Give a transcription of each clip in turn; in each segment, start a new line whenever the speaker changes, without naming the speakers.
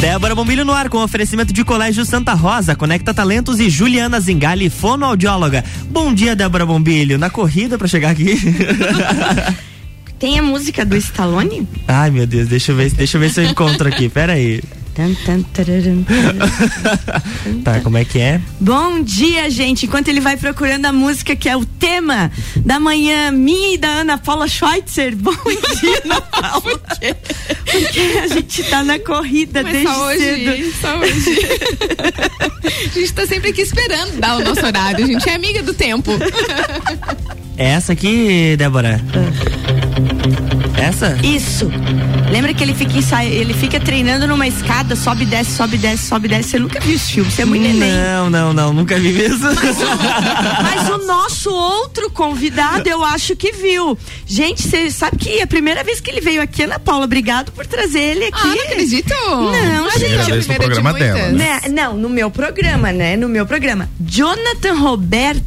Débora Bombilho no ar com oferecimento de Colégio Santa Rosa, Conecta Talentos e Juliana Zingali, fonoaudióloga. Bom dia, Débora Bombilho. Na corrida para chegar aqui.
Tem a música do Stallone?
Ai, meu Deus, deixa eu ver, deixa eu ver se eu encontro aqui. Pera aí. tá, como é que é?
Bom dia, gente. Enquanto ele vai procurando a música que é o tema da manhã, minha e da Ana Paula Schweitzer. Bom dia, Ana Paula. Porque, porque a gente tá na corrida Mas desde
só hoje,
cedo.
Só hoje. a gente tá sempre aqui esperando dar o nosso horário. A gente é amiga do tempo.
É essa aqui, Débora? Essa?
Isso. Lembra que ele fica ensaio, ele fica treinando numa escada, sobe, desce, sobe, desce, sobe, desce. Você nunca viu esse filme, você é muito neném.
Não, não, não, nunca vi mesmo.
Mas, mas o nosso outro convidado, eu acho que viu. Gente, você sabe que é a primeira vez que ele veio aqui, Ana Paula, obrigado por trazer ele aqui.
Ah, não acredito.
Não,
gente. Primeira vez no programa de dela.
Né? Não, no meu programa, né? No meu programa. Jonathan Roberto,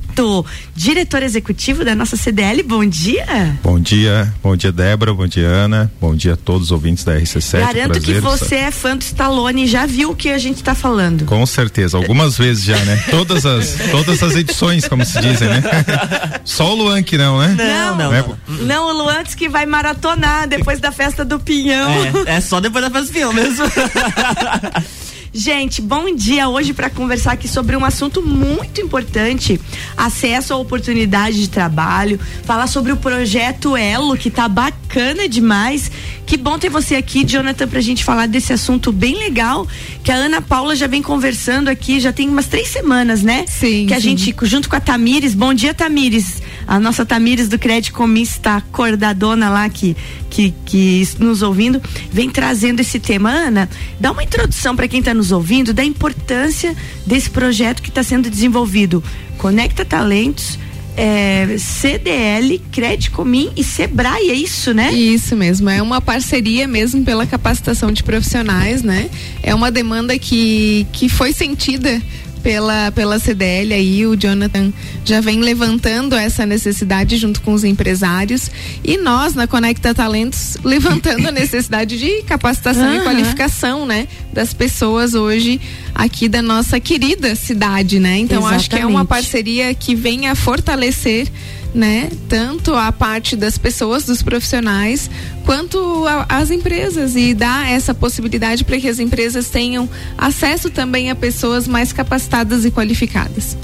diretor executivo da nossa CDL, bom dia.
Bom dia, bom dia, Débora, bom dia, Ana, bom dia a todos os ouvintes da RC7.
Garanto Prazer, que você é fã do Stallone e já viu o que a gente está falando.
Com certeza, algumas vezes já, né? Todas as, todas as edições, como se dizem, né? Só o Luan que não, né?
Não, não. Não, não o Luan que vai maratonar depois da festa do Pinhão.
É, é só depois da festa do Pinhão mesmo.
Gente, bom dia hoje para conversar aqui sobre um assunto muito importante: acesso à oportunidade de trabalho, falar sobre o projeto Elo, que tá bacana demais. Que bom ter você aqui, Jonathan, pra gente falar desse assunto bem legal, que a Ana Paula já vem conversando aqui, já tem umas três semanas, né?
Sim.
Que a
sim.
gente, junto com a Tamires, bom dia, Tamires. A nossa Tamires do Crédito Comis está acordadona lá que, que, que nos ouvindo, vem trazendo esse tema. Ana, dá uma introdução para quem está nos ouvindo da importância desse projeto que está sendo desenvolvido. Conecta Talentos. É, CDL, Crédito Comim e Sebrae, é isso, né?
Isso mesmo, é uma parceria mesmo pela capacitação de profissionais, né? É uma demanda que, que foi sentida pela, pela CDL aí, o Jonathan já vem levantando essa necessidade junto com os empresários e nós na Conecta Talentos levantando a necessidade de capacitação uhum. e qualificação, né, das pessoas hoje aqui da nossa querida cidade, né? Então Exatamente. acho que é uma parceria que vem a fortalecer né? Tanto a parte das pessoas, dos profissionais, quanto a, as empresas e dar essa possibilidade para que as empresas tenham acesso também a pessoas mais capacitadas e qualificadas.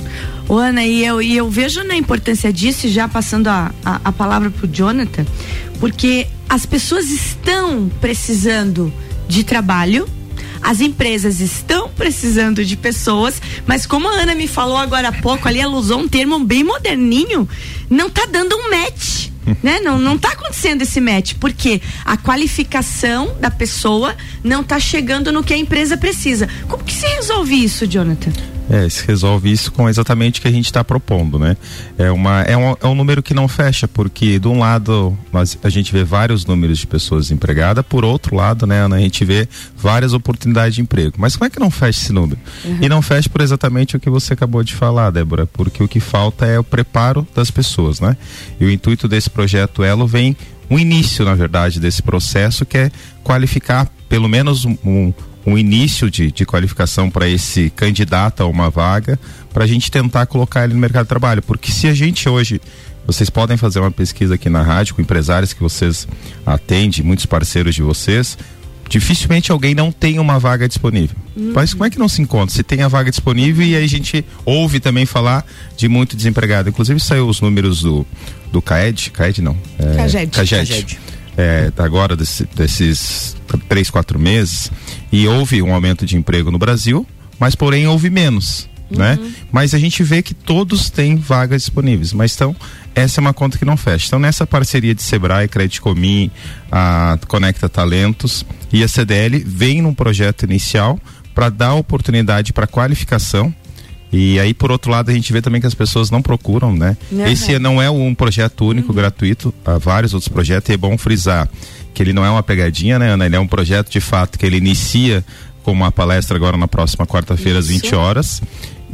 Ô, Ana, e eu, e eu vejo na importância disso, já passando a, a, a palavra para o Jonathan, porque as pessoas estão precisando de trabalho, as empresas estão precisando de pessoas, mas como a Ana me falou agora há pouco, ali ela usou um termo bem moderninho, não tá dando um match. né? Não, não tá acontecendo esse match, porque a qualificação da pessoa não tá chegando no que a empresa precisa. Como que se resolve isso, Jonathan?
É, se resolve isso com exatamente o que a gente está propondo, né? É, uma, é, um, é um número que não fecha, porque de um lado nós, a gente vê vários números de pessoas desempregadas, por outro lado, né, a gente vê várias oportunidades de emprego. Mas como é que não fecha esse número? Uhum. E não fecha por exatamente o que você acabou de falar, Débora, porque o que falta é o preparo das pessoas, né? E o intuito desse projeto Elo vem um início, na verdade, desse processo que é qualificar pelo menos um, um início de, de qualificação para esse candidato a uma vaga, para a gente tentar colocar ele no mercado de trabalho. Porque se a gente hoje vocês podem fazer uma pesquisa aqui na rádio com empresários que vocês atendem, muitos parceiros de vocês. Dificilmente alguém não tem uma vaga disponível. Uhum. Mas como é que não se encontra? Se tem a vaga disponível e aí a gente ouve também falar de muito desempregado. Inclusive saiu os números do, do CAED, CAED não.
É, CAGED.
CAGED. CAGED é, agora desse, desses três, quatro meses, e houve um aumento de emprego no Brasil, mas porém houve menos. Né? Uhum. Né? Mas a gente vê que todos têm vagas disponíveis, mas então essa é uma conta que não fecha. Então nessa parceria de Sebrae, Crédito Comim, a Conecta Talentos e a CDL vem num projeto inicial para dar oportunidade para qualificação e aí, por outro lado, a gente vê também que as pessoas não procuram, né? Uhum. Esse não é um projeto único, uhum. gratuito, há vários outros projetos, e é bom frisar que ele não é uma pegadinha, né, Ana? Ele é um projeto de fato que ele inicia com uma palestra agora na próxima quarta-feira, às 20 horas.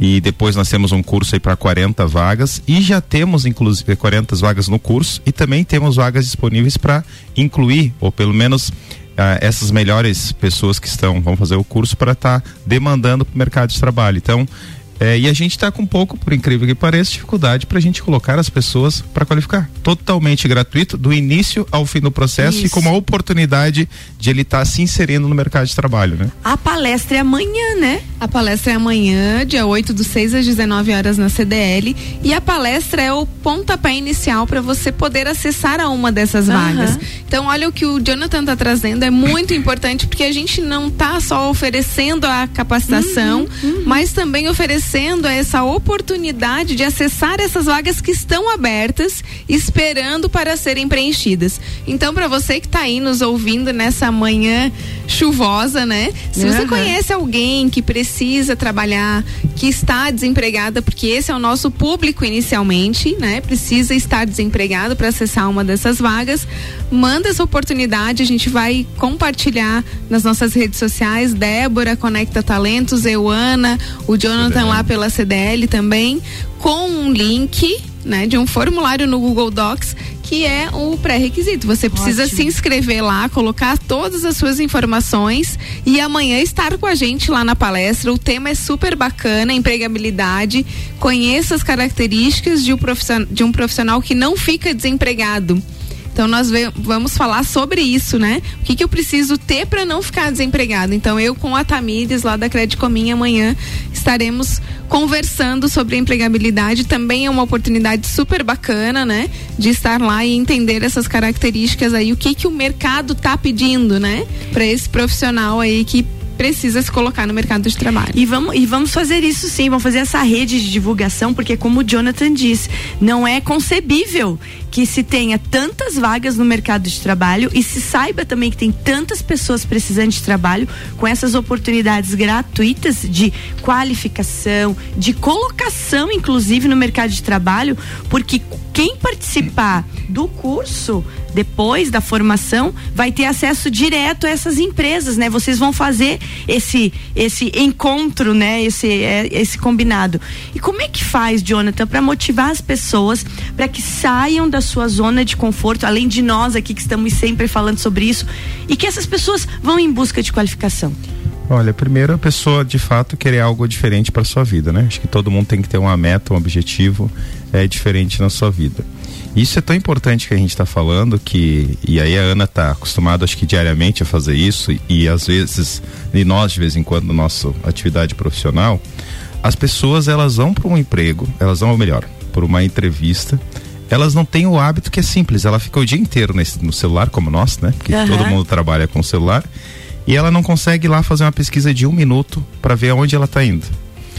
E depois nós temos um curso aí para 40 vagas e já temos inclusive 40 vagas no curso e também temos vagas disponíveis para incluir ou pelo menos ah, essas melhores pessoas que estão, vão fazer o curso para estar tá demandando para o mercado de trabalho. Então, é, e a gente está com um pouco, por incrível que pareça, dificuldade para a gente colocar as pessoas para qualificar. Totalmente gratuito, do início ao fim do processo Isso. e com uma oportunidade de ele estar tá se inserindo no mercado de trabalho, né?
A palestra é amanhã, né?
A palestra é amanhã, dia 8 do 6 às 19 horas na CDL. E a palestra é o pontapé inicial para você poder acessar a uma dessas uhum. vagas. Então, olha o que o Jonathan está trazendo, é muito importante, porque a gente não está só oferecendo a capacitação, uhum, uhum. mas também oferecendo oferecendo essa oportunidade de acessar essas vagas que estão abertas, esperando para serem preenchidas. Então, para você que está aí nos ouvindo nessa manhã chuvosa, né? Se você conhece alguém que precisa trabalhar, que está desempregada, porque esse é o nosso público inicialmente, né? Precisa estar desempregado para acessar uma dessas vagas, manda essa oportunidade, a gente vai compartilhar nas nossas redes sociais, Débora Conecta Talentos, Euana, o Jonathan lá pela CDL também, com um link né, de um formulário no Google Docs que é o pré-requisito. Você precisa Ótimo. se inscrever lá, colocar todas as suas informações e amanhã estar com a gente lá na palestra. O tema é super bacana, empregabilidade. Conheça as características de um profissional, de um profissional que não fica desempregado. Então nós vamos falar sobre isso, né? O que, que eu preciso ter para não ficar desempregado? Então eu com a Tamires lá da Credicomim amanhã estaremos conversando sobre empregabilidade. Também é uma oportunidade super bacana, né? De estar lá e entender essas características aí, o que que o mercado tá pedindo, né? Para esse profissional aí que precisa se colocar no mercado de trabalho.
E vamos, e vamos fazer isso sim, vamos fazer essa rede de divulgação, porque como o Jonathan disse, não é concebível que se tenha tantas vagas no mercado de trabalho e se saiba também que tem tantas pessoas precisando de trabalho com essas oportunidades gratuitas de qualificação, de colocação, inclusive, no mercado de trabalho, porque quem participar do curso depois da formação vai ter acesso direto a essas empresas, né? Vocês vão fazer esse esse encontro, né? Esse é, esse combinado. E como é que faz, Jonathan, para motivar as pessoas para que saiam da sua zona de conforto, além de nós aqui que estamos sempre falando sobre isso, e que essas pessoas vão em busca de qualificação?
Olha, primeiro a pessoa de fato querer algo diferente para sua vida, né? Acho que todo mundo tem que ter uma meta, um objetivo é diferente na sua vida. Isso é tão importante que a gente está falando que e aí a Ana está acostumada acho que diariamente a fazer isso e, e às vezes e nós de vez em quando na nossa atividade profissional as pessoas elas vão para um emprego elas vão ou melhor por uma entrevista elas não têm o hábito que é simples. Ela fica o dia inteiro nesse, no celular como nós né? Porque uhum. todo mundo trabalha com celular. E ela não consegue ir lá fazer uma pesquisa de um minuto para ver aonde ela está indo.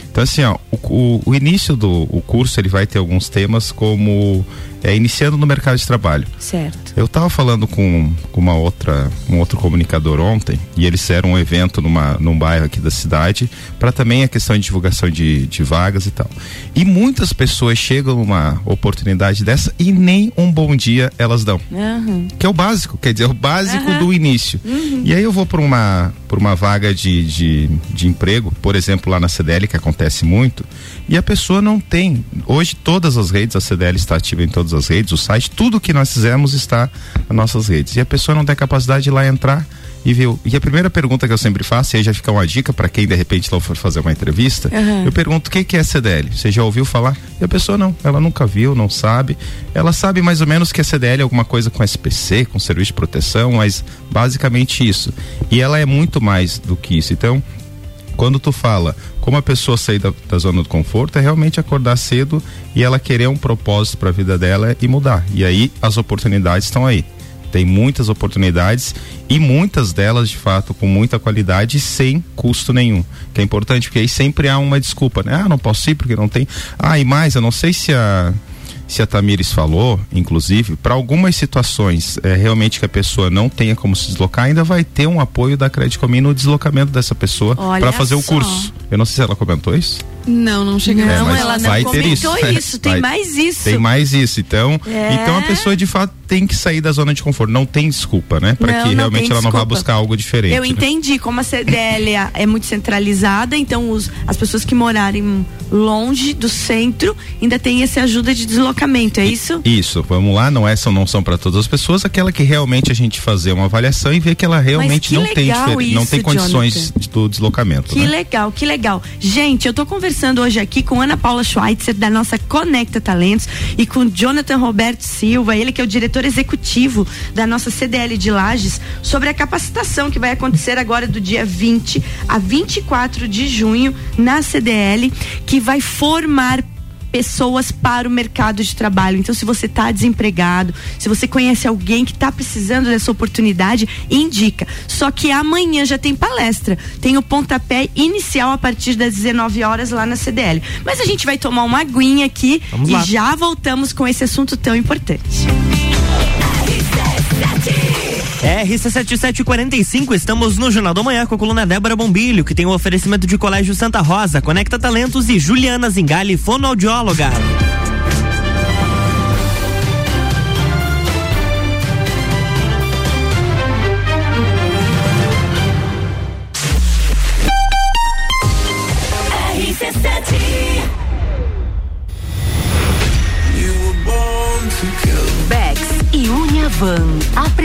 Então assim ó o, o, o início do o curso ele vai ter alguns temas como é, iniciando no mercado de trabalho.
Certo.
Eu estava falando com, com uma outra, um outro comunicador ontem e eles fizeram um evento numa, num bairro aqui da cidade para também a questão de divulgação de, de vagas e tal. E muitas pessoas chegam numa oportunidade dessa e nem um bom dia elas dão. Uhum. Que é o básico, quer dizer, o básico uhum. do início. Uhum. E aí eu vou por uma, uma vaga de, de, de emprego, por exemplo, lá na CDL, que acontece muito, e a pessoa não tem. Hoje todas as redes, a CDL está ativa em todas as redes, o site, tudo que nós fizemos está nas nossas redes. E a pessoa não tem capacidade de ir lá entrar e ver. E a primeira pergunta que eu sempre faço, e aí já fica uma dica para quem de repente for fazer uma entrevista, uhum. eu pergunto o que, que é CDL? Você já ouviu falar? E a pessoa não, ela nunca viu, não sabe. Ela sabe mais ou menos que a CDL é alguma coisa com SPC, com serviço de proteção, mas basicamente isso. E ela é muito mais do que isso. Então, quando tu fala como a pessoa sair da, da, zona do conforto é realmente acordar cedo e ela querer um propósito para a vida dela e mudar. E aí as oportunidades estão aí. Tem muitas oportunidades e muitas delas, de fato, com muita qualidade sem custo nenhum. Que é importante, porque aí sempre há uma desculpa, né? Ah, não posso ir porque não tem. Ah, e mais, eu não sei se a se a Tamires falou, inclusive, para algumas situações é, realmente que a pessoa não tenha como se deslocar, ainda vai ter um apoio da Credit Comim no deslocamento dessa pessoa para fazer só. o curso. Eu não sei se ela comentou isso.
Não, não chega.
Não,
mas
ela não
ter
comentou
isso,
isso.
né?
Tem
Vai-
mais isso.
Tem mais isso. Então,
É.
então a pessoa de fato tem que sair da zona de conforto. Não tem desculpa, né? Para que realmente ela não vá
desculpa.
buscar algo diferente.
Eu
né?
entendi como a CDL é- é muito centralizada, então os, as pessoas que morarem longe do centro ainda tem essa ajuda de deslocamento, é isso?
Isso, vamos lá, não é, são, não são para todas as pessoas, aquela que realmente a gente fazer uma avaliação e ver que ela realmente
que
não tem difer- não
isso,
tem condições
Jonathan.
do deslocamento.
Que
né?
legal, que legal. Gente, eu tô conversando hoje aqui com Ana Paula Schweitzer, da nossa Conecta Talentos, e com Jonathan Roberto Silva, ele que é o diretor executivo da nossa CDL de Lages, sobre a capacitação que vai acontecer agora do dia 20 a 24 de junho na CDL, que vai formar pessoas para o mercado de trabalho. Então, se você está desempregado, se você conhece alguém que está precisando dessa oportunidade, indica. Só que amanhã já tem palestra. Tem o pontapé inicial a partir das 19 horas lá na CDL. Mas a gente vai tomar uma aguinha aqui
Vamos
e
lá.
já voltamos com esse assunto tão importante.
RC7745, estamos no Jornal da Manhã com a coluna Débora Bombilho, que tem o oferecimento de Colégio Santa Rosa, Conecta Talentos e Juliana Zingali, fonoaudióloga.
Bex e Uniavan apresentam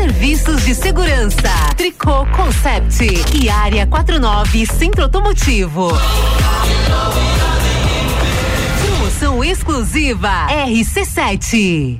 Serviços de Segurança, Tricô Concept e Área 49 Centro Automotivo. Promoção exclusiva RC7.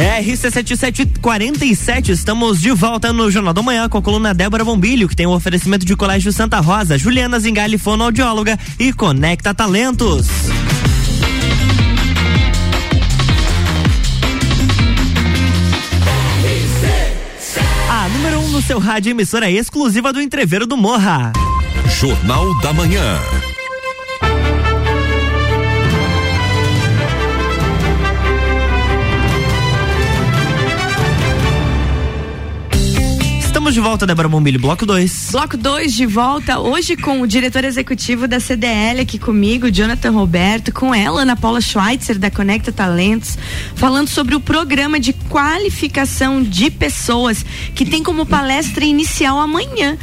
RC7747, estamos de volta no Jornal da Manhã com a coluna Débora Bombilho, que tem o oferecimento de Colégio Santa Rosa, Juliana Zingali, fonoaudióloga e Conecta Talentos. A número 1 um no seu rádio emissora exclusiva do Entreveiro do Morra.
Jornal da Manhã.
Estamos de volta, Débora Bombilho, bloco 2.
Bloco 2 de volta, hoje com o diretor executivo da CDL aqui comigo, Jonathan Roberto, com ela, Ana Paula Schweitzer, da Conecta Talentos, falando sobre o programa de qualificação de pessoas que tem como palestra inicial amanhã.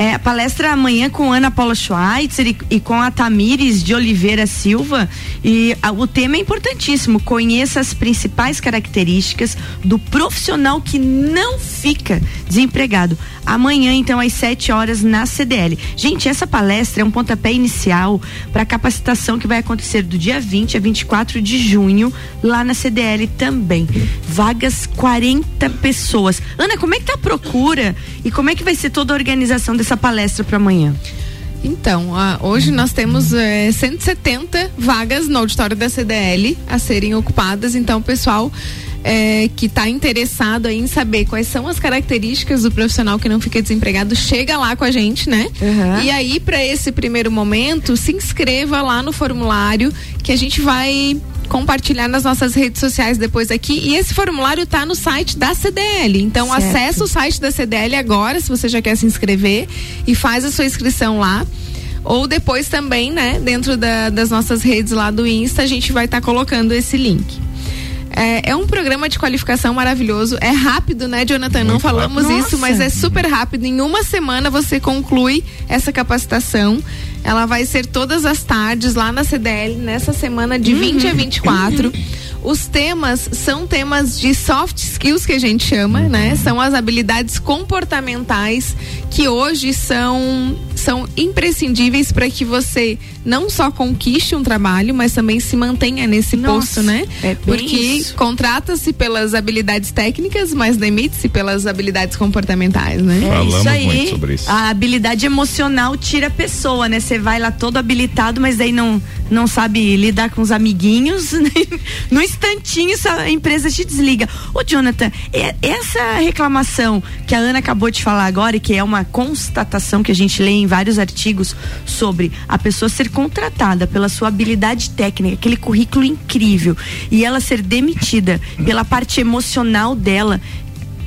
É, a palestra amanhã com Ana Paula Schweitzer e, e com a Tamires de Oliveira Silva. E a- o tema é importantíssimo. Conheça as principais características do profissional que não fica desempregado. Amanhã, então, às 7 horas, na CDL. Gente, essa palestra é um pontapé inicial para a capacitação que vai acontecer do dia 20 a 24 de junho, lá na CDL também. Vagas 40 pessoas. Ana, como é que tá a procura e como é que vai ser toda a organização dessa palestra para amanhã?
Então, hoje nós temos eh, 170 vagas no auditório da CDL a serem ocupadas, então o pessoal é, que está interessado em saber quais são as características do profissional que não fica desempregado, chega lá com a gente, né?
Uhum.
E aí, para esse primeiro momento, se inscreva lá no formulário que a gente vai compartilhar nas nossas redes sociais depois aqui. E esse formulário está no site da CDL. Então
Certo.
acessa o site da CDL agora, se você já quer se inscrever, e faz a sua inscrição lá. Ou depois também, né, dentro da- das nossas redes lá do Insta, a gente vai estar colocando esse link. É, é um programa de qualificação maravilhoso. É rápido, né, Jonathan? Não falamos
rápido.
isso, mas é super rápido. Em uma semana você conclui essa capacitação. Ela vai ser todas as tardes lá na CDL, nessa semana de 20 a 24. Os temas são temas de soft skills que a gente chama, né? São as habilidades comportamentais que hoje são são imprescindíveis para que você não só conquiste um trabalho, mas também se mantenha nesse
Nossa,
posto, né?
é
Porque contrata-se pelas habilidades técnicas, mas demite-se pelas habilidades comportamentais, né?
É
Falamos
isso aí.
muito sobre isso.
A habilidade emocional tira a pessoa, né? Você vai lá todo habilitado, mas daí não, não sabe lidar com os amiguinhos. né? no instantinho essa empresa te desliga. Ô, Jonathan, essa reclamação que a Ana acabou de falar agora e que é uma constatação que a gente lê em vários artigos sobre a pessoa ser contratada pela sua habilidade técnica, aquele currículo incrível, e ela ser demitida pela parte emocional dela,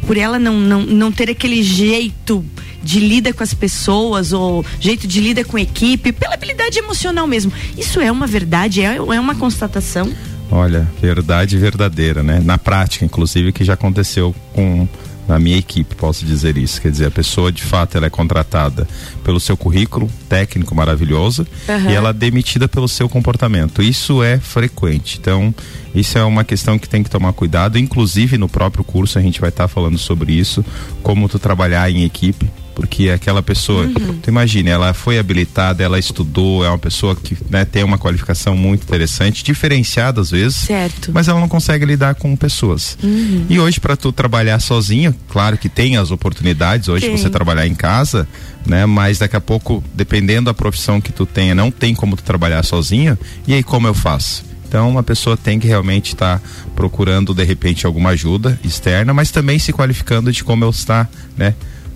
por ela não, não, não ter aquele jeito de lida com as pessoas ou jeito de lida com a equipe, pela habilidade emocional mesmo. Isso é uma verdade, é, é uma constatação.
Olha, verdade verdadeira, né? Na prática, inclusive, que já aconteceu com na minha equipe, posso dizer isso. Quer dizer, a pessoa de fato ela é contratada pelo seu currículo técnico maravilhoso
Aham.
e ela é demitida pelo seu comportamento. Isso é frequente. Então, isso é uma questão que tem que tomar cuidado. Inclusive, no próprio curso a gente vai estar falando sobre isso, como tu trabalhar em equipe. Porque aquela pessoa,
Uhum.
tu imagina, ela foi habilitada, ela estudou, é uma pessoa que né, tem uma qualificação muito interessante, diferenciada às vezes
Certo.
mas ela não consegue lidar com pessoas. E hoje para tu trabalhar sozinho, claro que tem as oportunidades hoje
Tem.
você trabalhar em casa, né? Mas daqui a pouco, dependendo da profissão que tu tenha, não tem como tu trabalhar sozinho. E aí como eu faço? Então uma pessoa tem que realmente estar procurando de repente alguma ajuda externa, mas também se qualificando de como eu estar, né?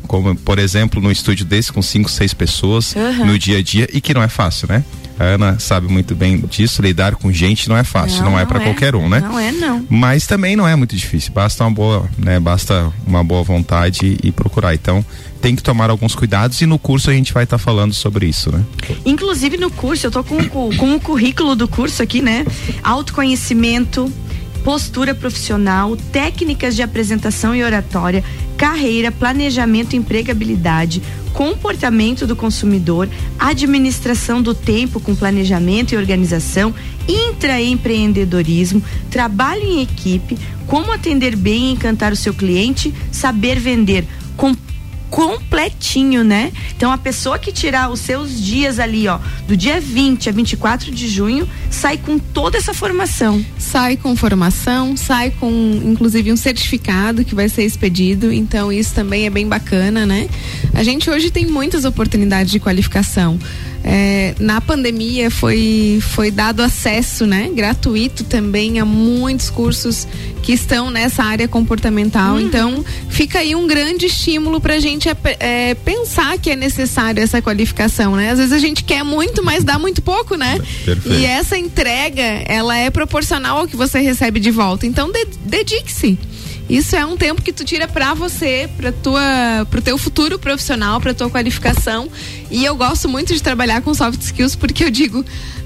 Como, por exemplo, num estúdio desse com cinco, seis pessoas
Aham.
no dia a dia e que não é fácil, né? A Ana sabe muito bem disso, lidar com gente não é fácil, não, é para qualquer um, né?
Não é, não.
Mas também não é muito difícil, basta uma boa, né? Basta uma boa vontade e procurar. Então, tem que tomar alguns cuidados e no curso a gente vai estar falando sobre isso, né?
Inclusive no curso, eu tô com, com o currículo do curso aqui, né? Autoconhecimento, postura profissional, técnicas de apresentação e oratória, carreira, planejamento empregabilidade, comportamento do consumidor, administração do tempo com planejamento e organização, intraempreendedorismo, trabalho em equipe, como atender bem e encantar o seu cliente, saber vender. Com completinho, né? Então a pessoa que tirar os seus dias ali, ó, do dia 20 a 24 de junho, sai com toda essa formação.
Sai com formação, sai com inclusive um certificado que vai ser expedido, então isso também é bem bacana, né? A gente hoje tem muitas oportunidades de qualificação. É, na pandemia foi, foi dado acesso, né, gratuito também a muitos cursos que estão nessa área comportamental. Então, fica aí um grande estímulo para a gente é, pensar que é necessário essa qualificação, né? Às vezes a gente quer muito, mas dá muito pouco, né?
Perfeito.
E essa entrega, ela é proporcional ao que você recebe de volta. Então, de- dedique-se. Isso é um tempo que tu tira pra você, para tua, pro teu futuro profissional, pra tua qualificação. E eu gosto muito de trabalhar com soft skills porque eu digo,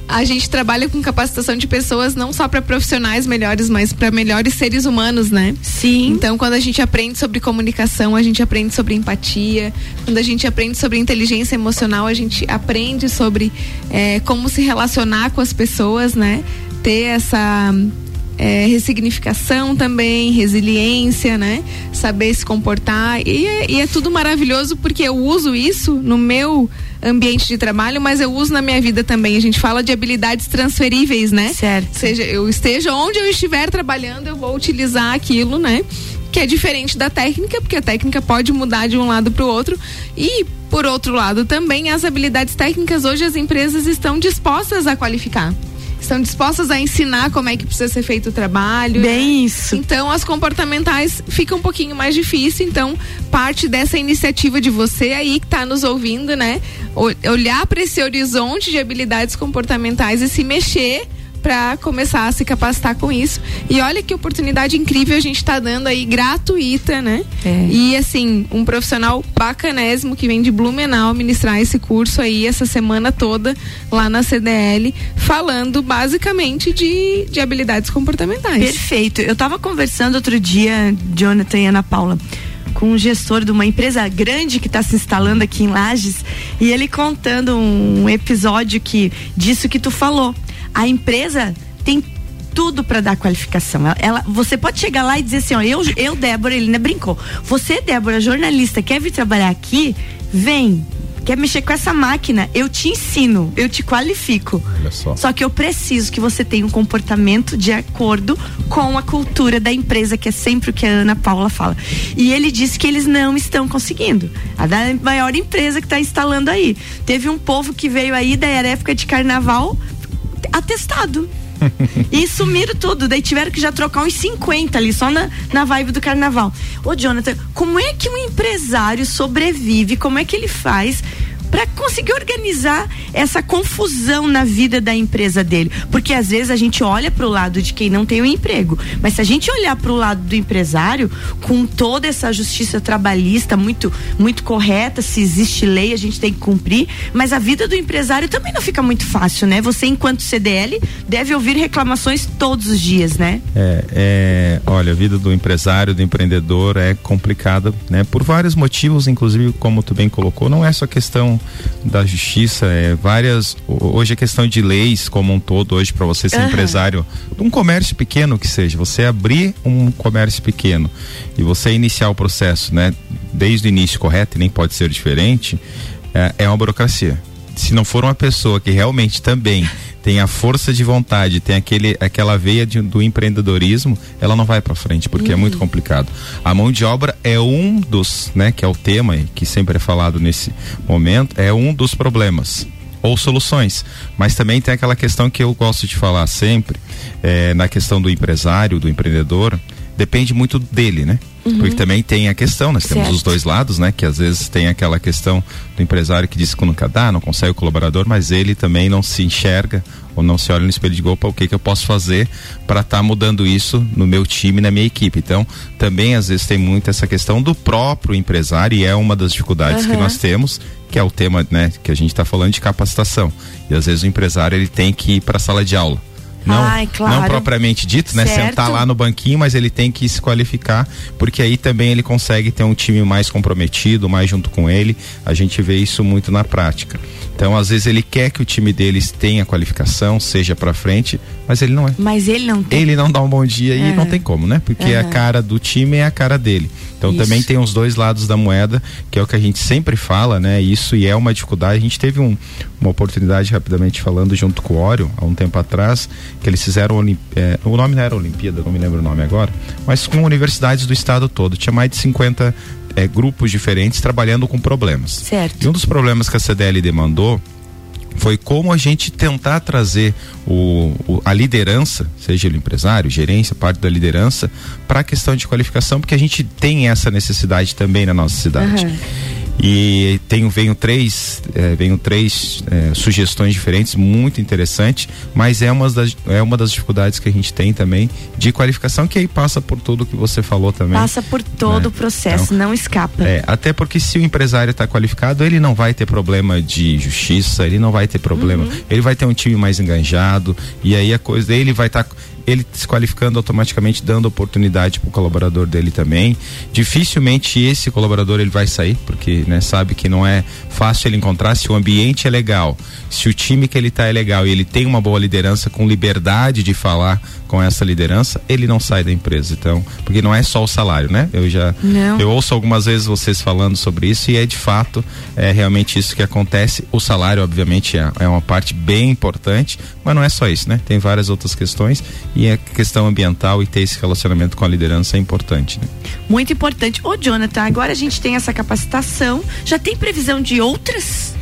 a gente trabalha com capacitação de pessoas não só para profissionais melhores, mas para melhores seres humanos, né?
Sim.
Então, quando a gente aprende sobre comunicação, a gente aprende sobre empatia. Quando a gente aprende sobre inteligência emocional, a gente aprende sobre eh, como se relacionar com as pessoas, né? Ter essa eh, ressignificação também, resiliência, né? Saber se comportar. E é, e é tudo maravilhoso porque eu uso isso no meu ambiente de trabalho, mas eu uso na minha vida também. A gente fala de habilidades transferíveis, né?
Certo.
seja eu esteja onde eu estiver trabalhando, eu vou utilizar aquilo, né? Que é diferente da técnica, porque a técnica pode mudar de um lado para o outro. E, por outro lado, também as habilidades técnicas hoje as empresas estão dispostas a qualificar. Estão dispostas a ensinar como é que precisa ser feito o trabalho.
Bem isso.
Então as comportamentais fica um pouquinho mais difícil, então parte dessa iniciativa de você aí que está nos ouvindo, né? Olhar para esse horizonte de habilidades comportamentais e se mexer para começar a se capacitar com isso. E olha que oportunidade incrível a gente está dando aí, gratuita, né? É. E assim, um profissional bacanésimo que vem de Blumenau ministrar esse curso aí essa semana toda lá na CDL, falando basicamente de, de habilidades comportamentais.
Perfeito. Eu estava conversando outro dia, Jonathan e Ana Paula com um gestor de uma empresa grande que está se instalando aqui em Lages e ele contando um episódio que disso que tu falou a empresa tem tudo para dar qualificação. Ela, ela, você pode chegar lá e dizer assim, ó, eu, eu Débora, ele não brincou. Você, Débora, jornalista, quer vir trabalhar aqui? Vem, quer mexer com essa máquina, eu te ensino, eu te qualifico. Olha só. Só que eu preciso que você tenha um comportamento de acordo com a cultura da empresa, que é sempre o que a Ana Paula fala. E ele disse que eles não estão conseguindo. A da maior empresa que está instalando aí. Teve um povo que veio aí da época de carnaval atestado. e sumiram tudo. Daí tiveram que já trocar uns 50 ali, só na, na vibe do carnaval. Ô, Jonathan, como é que um empresário sobrevive? Como é que ele faz para conseguir organizar essa confusão na vida da empresa dele. Porque às vezes a gente olha para o lado de quem não tem um emprego, mas se a gente olhar para o lado do empresário, com toda essa justiça trabalhista muito muito correta, se existe lei, a gente tem que cumprir, mas a vida do empresário também não fica muito fácil, né? Você enquanto CDL deve ouvir reclamações todos os dias, né?
É, é olha, a vida do empresário, do empreendedor é complicada, né? Por vários motivos, inclusive como tu bem colocou, não é só questão da justiça, é, várias. Hoje é questão de leis como um todo, hoje, para você ser uhum. empresário de um comércio pequeno que seja, você abrir um comércio pequeno e você iniciar o processo, né? Desde o início correto, e nem pode ser diferente, é, é uma burocracia. Se não for uma pessoa que realmente também tem a força de vontade, tem aquele, aquela veia de, do empreendedorismo, ela não vai para frente, porque uhum. é muito uhum. complicado. A mão de obra é um dos, né, que é o tema que sempre é falado nesse momento, é um dos problemas ou soluções. Mas também tem aquela questão que eu gosto de falar sempre, é, na questão do empresário, do empreendedor, depende muito dele, né? Uhum. Porque também tem a questão, nós temos os dois lados, né? Que às vezes tem aquela questão do empresário que diz que nunca dá, não consegue o colaborador, mas ele também não se enxerga ou não se olha no espelho de opa, o que que eu posso fazer para estar tá mudando isso no meu time, na minha equipe. Então, também às vezes tem muito essa questão do próprio empresário e é uma das dificuldades uhum. que nós temos, que é o tema, né, que a gente está falando de capacitação. E às vezes o empresário ele tem que ir para a sala de aula não, Ai, claro. não propriamente dito, né? Certo. Sentar lá no banquinho, mas ele tem que se qualificar, porque aí também ele consegue ter um time mais comprometido, mais junto com ele. A gente vê isso muito na prática. Então, às vezes ele quer que o time deles tenha qualificação, seja para frente, mas ele não é.
Mas ele não tem.
Ele não dá um bom dia e não tem como, né? Porque uhum. a cara do time é a cara dele. Então Isso. também tem os dois lados da moeda, que é o que a gente sempre fala, né? Isso e é uma dificuldade. A gente teve um, uma oportunidade, rapidamente falando, junto com o Ório, há um tempo atrás, que eles fizeram, é, o nome não era Olimpíada, não me lembro o nome agora, mas com universidades do estado todo. Tinha mais de 50 é, grupos diferentes trabalhando com problemas.
Certo.
E um dos problemas que a CDL demandou foi como a gente tentar trazer o, o, a liderança, seja o empresário, gerência, parte da liderança, para a questão de qualificação, porque a gente tem essa necessidade também na nossa cidade. Uhum. E tenho, venho três, é, venho três é, sugestões diferentes, muito interessante, mas é uma, das, é uma das dificuldades que a gente tem também de qualificação, que aí passa por tudo que você falou também.
Passa por todo né? o processo, então, não escapa.
É, até porque se o empresário está qualificado, ele não vai ter problema de justiça, ele não vai ter problema, uhum. ele vai ter um time mais enganjado, e aí a coisa dele vai estar. Tá ele se qualificando automaticamente dando oportunidade para o colaborador dele também. Dificilmente esse colaborador ele vai sair, porque né, sabe que não é fácil ele encontrar se o ambiente é legal, se o time que ele está é legal e ele tem uma boa liderança com liberdade de falar com essa liderança, ele não sai da empresa. Então, porque não é só o salário, né? Eu já não. eu ouço algumas vezes vocês falando sobre isso e é de fato é realmente isso que acontece. O salário, obviamente, é, é uma parte bem importante, mas não é só isso, né? Tem várias outras questões e a questão ambiental e ter esse relacionamento com a liderança é importante. Né?
Muito importante. Ô, Jonathan, agora a gente tem essa capacitação, já tem previsão de outras?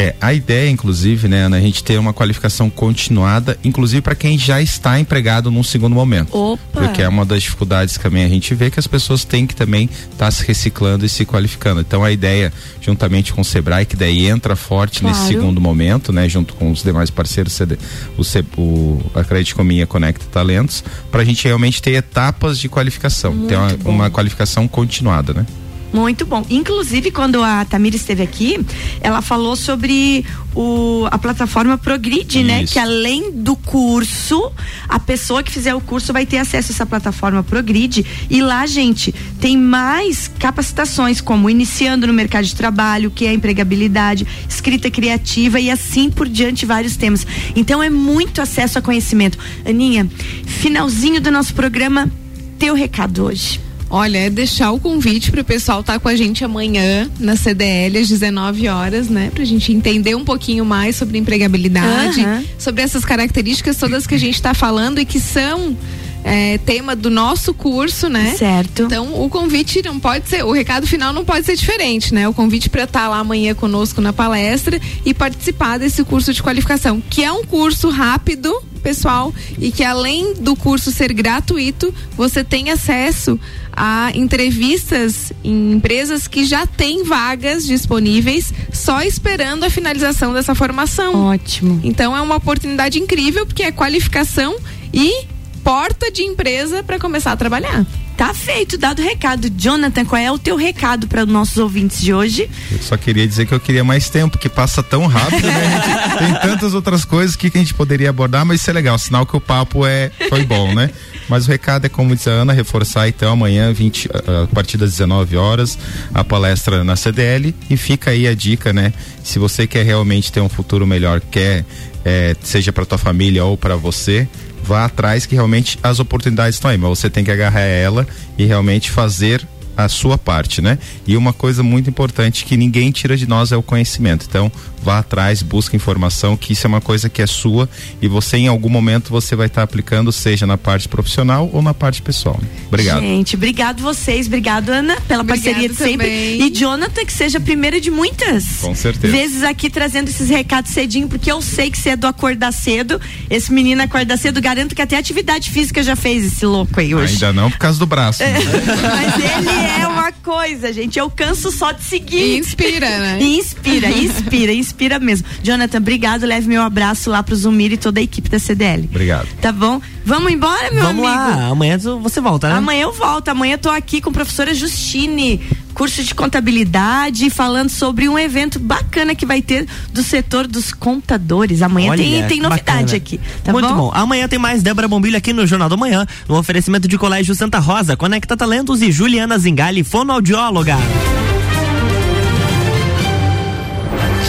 É, a ideia, inclusive, né, Ana, a gente ter uma qualificação continuada, inclusive para quem já está empregado num segundo momento.
Opa!
Porque é uma das dificuldades que também a gente vê que as pessoas têm que também estar tá se reciclando e se qualificando. Então a ideia, juntamente com o Sebrae, que daí entra forte
Claro.
nesse segundo momento, né, junto com os demais parceiros, CD, o, C, o a Credit Cominha Conecta Talentos, para a gente realmente ter etapas de qualificação, ter uma, uma qualificação continuada, né?
Muito bom. Inclusive, quando a Tamira esteve aqui, ela falou sobre o, a plataforma Progride, né?
Isso.
Que além do curso, a pessoa que fizer o curso vai ter acesso a essa plataforma Progride. E lá, gente, tem mais capacitações, como iniciando no mercado de trabalho, que é empregabilidade, escrita criativa e assim por diante, vários temas. Então é muito acesso a conhecimento. Aninha, finalzinho do nosso programa, teu recado hoje.
Olha, é deixar o convite para o pessoal estar com a gente amanhã na CDL às 19 horas, né? Pra gente entender um pouquinho mais sobre empregabilidade,
Aham.
sobre essas características todas que a gente está falando e que são é, tema do nosso curso, né?
Certo.
Então, o convite não pode ser, o recado final não pode ser diferente, né? O convite para estar lá amanhã conosco na palestra e participar desse curso de qualificação, que é um curso rápido, pessoal, e que além do curso ser gratuito, você tem acesso a entrevistas em empresas que já têm vagas disponíveis, só esperando a finalização dessa formação.
Ótimo.
Então é uma oportunidade incrível porque é qualificação e porta de empresa para começar a trabalhar.
Tá feito, dado o recado. Jonathan, qual é o teu recado para os nossos ouvintes de hoje?
Eu só queria dizer que eu queria mais tempo, que passa tão rápido, né? Gente tem tantas outras coisas que, a gente poderia abordar, mas isso é legal, sinal que o papo é foi bom, né? Mas o recado é, como disse a Ana, reforçar então amanhã, 20, a partir das 19 horas, a palestra na CDL e fica aí a dica, né? Se você quer realmente ter um futuro melhor, quer, eh, seja para tua família ou para você, vá atrás que realmente as oportunidades estão aí, mas você tem que agarrar ela e realmente fazer a sua parte, né? E uma coisa muito importante que ninguém tira de nós é o conhecimento. Então, vá atrás, busque informação, que isso é uma coisa que é sua e você em algum momento você vai estar aplicando, seja na parte profissional ou na parte pessoal. Obrigado.
Gente, obrigado vocês, obrigado Ana pela
Obrigado
parceria de sempre
também.
e Jonathan que seja a primeira de muitas.
Com certeza.
Vezes aqui trazendo esses recados cedinho, porque eu sei que você é do acordar cedo. Esse menino acorda cedo, garanto que até atividade física já fez esse louco aí hoje.
Ainda não por causa do braço. né?
Mas ele é uma coisa, gente. Eu canso só de seguir.
E inspira, né?
E inspira, inspira, inspira mesmo. Jonathan, obrigado. Leve meu abraço lá pro Zumir e toda a equipe da CDL.
Obrigado.
Tá bom? Vamos embora, meu
Vamos
amigo?
lá, amanhã você volta, né?
Amanhã eu volto. Amanhã eu tô aqui com a professora Justine, curso de contabilidade, falando sobre um evento bacana que vai ter do setor dos contadores. Amanhã
Olha,
tem, tem novidade
bacana.
aqui. Tá
Muito
bom?
bom? Amanhã tem mais Débora Bombilho aqui no Jornal do Manhã, no oferecimento de Colégio Santa Rosa, Conecta Talentos e Juliana Zingali, fonoaudióloga.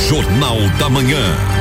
Jornal da Manhã.